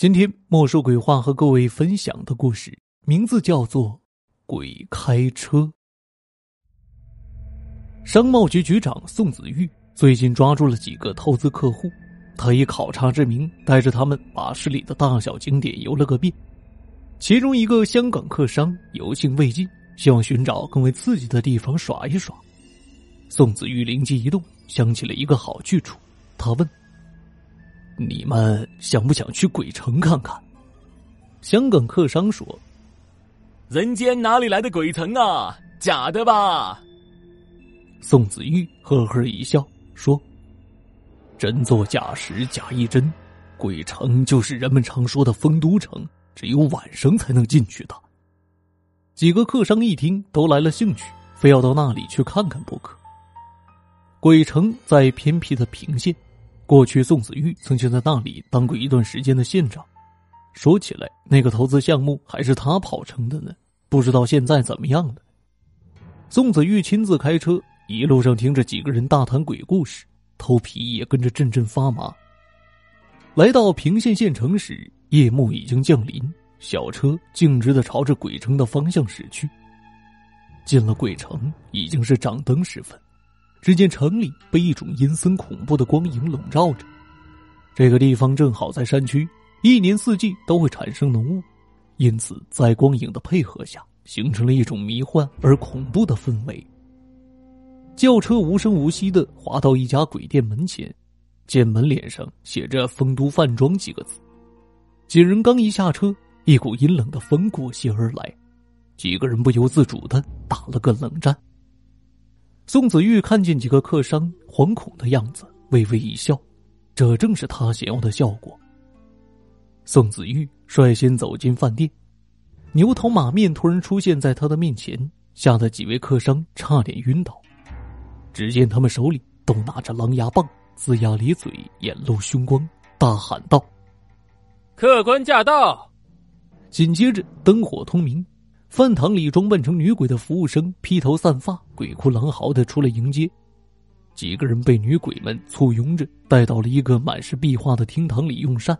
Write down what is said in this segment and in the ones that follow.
今天莫说鬼话和各位分享的故事名字叫做《鬼开车》。商贸局局长宋子玉最近抓住了几个投资客户，他以考察之名，带着他们把市里的大小景点游了个遍。其中一个香港客商油兴未尽，希望寻找更为刺激的地方耍一耍。宋子玉灵机一动，想起了一个好去处，他问。你们想不想去鬼城看看？香港客商说：“人间哪里来的鬼城啊？假的吧？”宋子玉呵呵一笑说：“真作假时假亦真，鬼城就是人们常说的丰都城，只有晚上才能进去的。”几个客商一听，都来了兴趣，非要到那里去看看不可。鬼城在偏僻的平县。过去，宋子玉曾经在那里当过一段时间的县长。说起来，那个投资项目还是他跑成的呢，不知道现在怎么样了。宋子玉亲自开车，一路上听着几个人大谈鬼故事，头皮也跟着阵阵发麻。来到平县县城时，夜幕已经降临，小车径直的朝着鬼城的方向驶去。进了鬼城，已经是掌灯时分。只见城里被一种阴森恐怖的光影笼罩着，这个地方正好在山区，一年四季都会产生浓雾，因此在光影的配合下，形成了一种迷幻而恐怖的氛围。轿车无声无息的滑到一家鬼店门前，见门脸上写着“丰都饭庄”几个字。几人刚一下车，一股阴冷的风裹挟而来，几个人不由自主的打了个冷战。宋子玉看见几个客商惶恐的样子，微微一笑，这正是他想要的效果。宋子玉率先走进饭店，牛头马面突然出现在他的面前，吓得几位客商差点晕倒。只见他们手里都拿着狼牙棒，龇牙咧嘴，眼露凶光，大喊道：“客官驾到！”紧接着灯火通明。饭堂里装扮成女鬼的服务生披头散发、鬼哭狼嚎的出来迎接，几个人被女鬼们簇拥着带到了一个满是壁画的厅堂里用膳。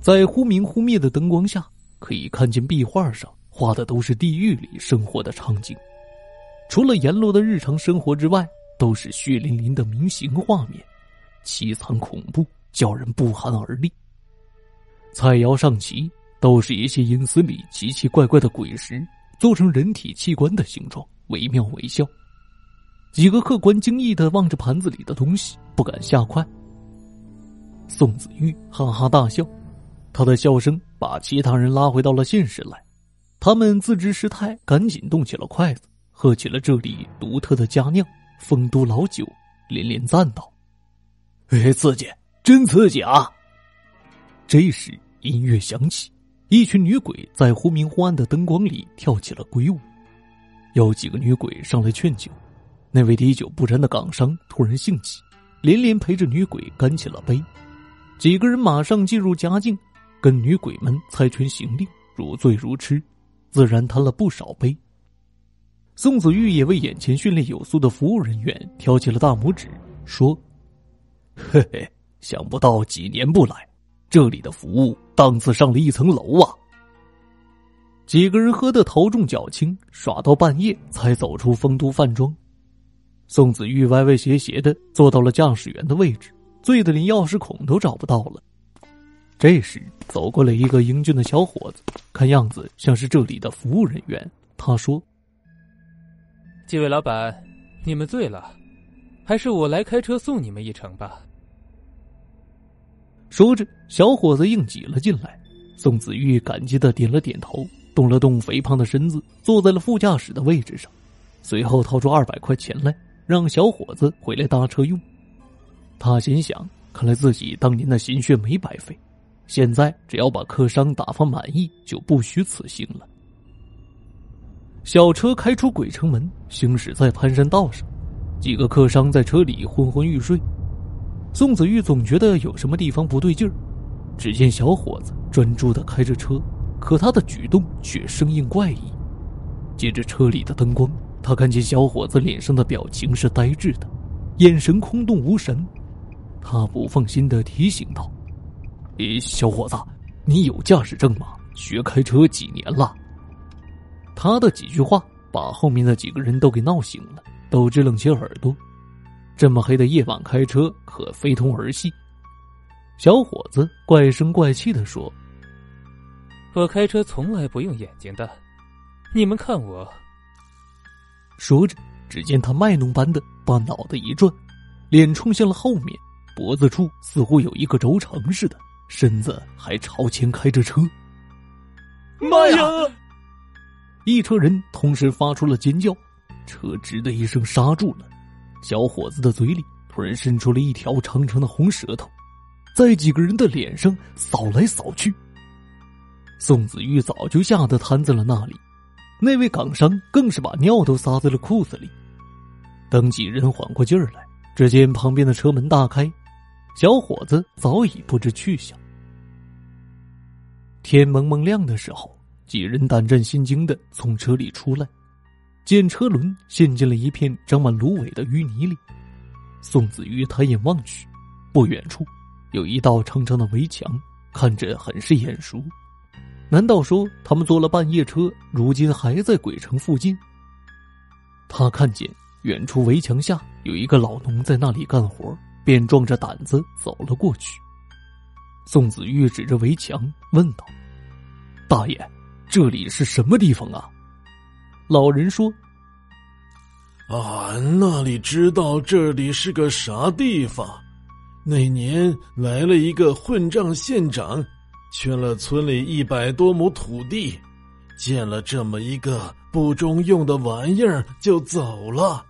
在忽明忽灭的灯光下，可以看见壁画上画的都是地狱里生活的场景，除了阎罗的日常生活之外，都是血淋淋的明刑画面，凄惨恐怖，叫人不寒而栗。菜肴上齐。都是一些阴司里奇奇怪怪的鬼石，做成人体器官的形状，惟妙惟肖。几个客官惊异的望着盘子里的东西，不敢下筷。宋子玉哈哈大笑，他的笑声把其他人拉回到了现实来。他们自知失态，赶紧动起了筷子，喝起了这里独特的佳酿——丰都老酒，连连赞道：“哎，刺激，真刺激啊！”这时音乐响起。一群女鬼在忽明忽暗的灯光里跳起了鬼舞，有几个女鬼上来劝酒。那位滴酒不沾的港商突然兴起，连连陪着女鬼干起了杯。几个人马上进入佳境，跟女鬼们猜拳行令，如醉如痴，自然贪了不少杯。宋子玉也为眼前训练有素的服务人员挑起了大拇指，说：“嘿嘿，想不到几年不来。”这里的服务档次上了一层楼啊！几个人喝得头重脚轻，耍到半夜才走出丰都饭庄。宋子玉歪歪斜斜的坐到了驾驶员的位置，醉得连钥匙孔都找不到了。这时走过来一个英俊的小伙子，看样子像是这里的服务人员。他说：“几位老板，你们醉了，还是我来开车送你们一程吧。”说着，小伙子硬挤了进来。宋子玉感激的点了点头，动了动肥胖的身子，坐在了副驾驶的位置上。随后掏出二百块钱来，让小伙子回来搭车用。他心想：看来自己当年的心血没白费，现在只要把客商打发满意，就不虚此行了。小车开出鬼城门，行驶在盘山道上，几个客商在车里昏昏欲睡。宋子玉总觉得有什么地方不对劲儿，只见小伙子专注的开着车，可他的举动却生硬怪异。借着车里的灯光，他看见小伙子脸上的表情是呆滞的，眼神空洞无神。他不放心的提醒道：“诶，小伙子，你有驾驶证吗？学开车几年了？”他的几句话把后面的几个人都给闹醒了，都支棱起耳朵。这么黑的夜晚开车可非同儿戏。小伙子怪声怪气的说：“我开车从来不用眼睛的，你们看我。”说着，只见他卖弄般的把脑袋一转，脸冲向了后面，脖子处似乎有一个轴承似的，身子还朝前开着车。妈呀！一车人同时发出了尖叫，车吱的一声刹住了。小伙子的嘴里突然伸出了一条长长的红舌头，在几个人的脸上扫来扫去。宋子玉早就吓得瘫在了那里。那位港商更是把尿都撒在了裤子里。等几人缓过劲儿来，只见旁边的车门大开，小伙子早已不知去向。天蒙蒙亮的时候，几人胆战心惊的从车里出来，见车轮陷进了一片长满芦苇的淤泥里。宋子瑜抬眼望去，不远处有一道长长的围墙，看着很是眼熟。难道说他们坐了半夜车，如今还在鬼城附近？他看见远处围墙下有一个老农在那里干活，便壮着胆子走了过去。宋子玉指着围墙问道：“大爷，这里是什么地方啊？”老人说：“俺那里知道这里是个啥地方？那年来了一个混账县长。”圈了村里一百多亩土地，建了这么一个不中用的玩意儿就走了。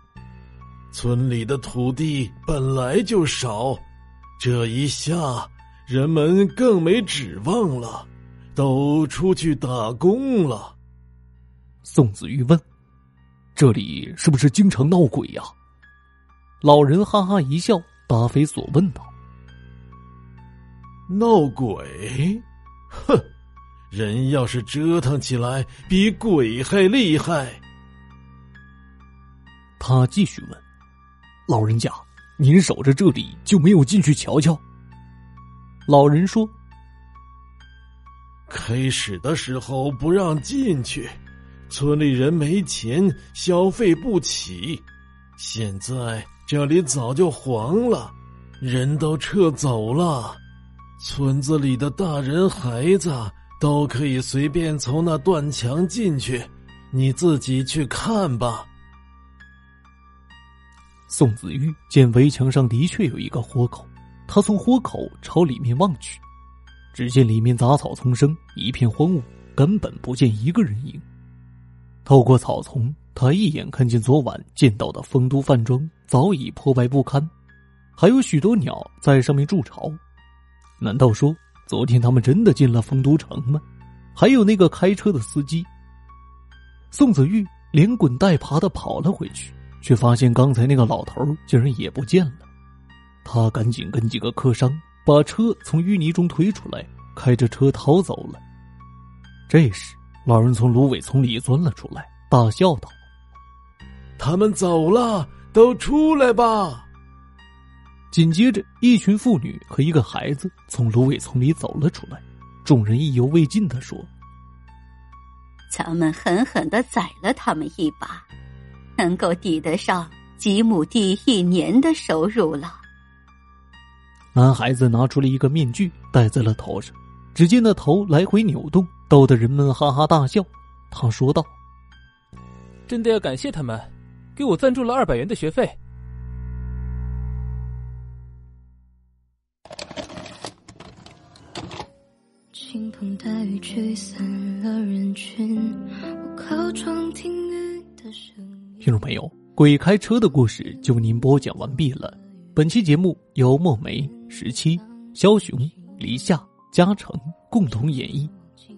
村里的土地本来就少，这一下人们更没指望了，都出去打工了。宋子玉问：“这里是不是经常闹鬼呀？”老人哈哈一笑，答非所问道：“闹鬼。”哼，人要是折腾起来，比鬼还厉害。他继续问：“老人家，您守着这里就没有进去瞧瞧？”老人说：“开始的时候不让进去，村里人没钱，消费不起。现在这里早就黄了，人都撤走了。”村子里的大人孩子都可以随便从那断墙进去，你自己去看吧。宋子玉见围墙上的确有一个豁口，他从豁口朝里面望去，只见里面杂草丛生，一片荒芜，根本不见一个人影。透过草丛，他一眼看见昨晚见到的丰都饭庄早已破败不堪，还有许多鸟在上面筑巢。难道说昨天他们真的进了丰都城吗？还有那个开车的司机。宋子玉连滚带爬的跑了回去，却发现刚才那个老头竟然也不见了。他赶紧跟几个客商把车从淤泥中推出来，开着车逃走了。这时，老人从芦苇丛里钻了出来，大笑道：“他们走了，都出来吧！”紧接着，一群妇女和一个孩子从芦苇丛里走了出来。众人意犹未尽的说：“咱们狠狠的宰了他们一把，能够抵得上几亩地一年的收入了。”男孩子拿出了一个面具戴在了头上，只见那头来回扭动，逗得人们哈哈大笑。他说道：“真的要感谢他们，给我赞助了二百元的学费。”倾盆大雨驱散了人群，我靠窗听雨的声音。听众朋友，鬼开车的故事就为您播讲完毕了。本期节目由墨梅、十七、枭雄、黎夏、嘉诚共同演绎，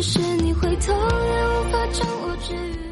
即使你回头，也无法将我治愈。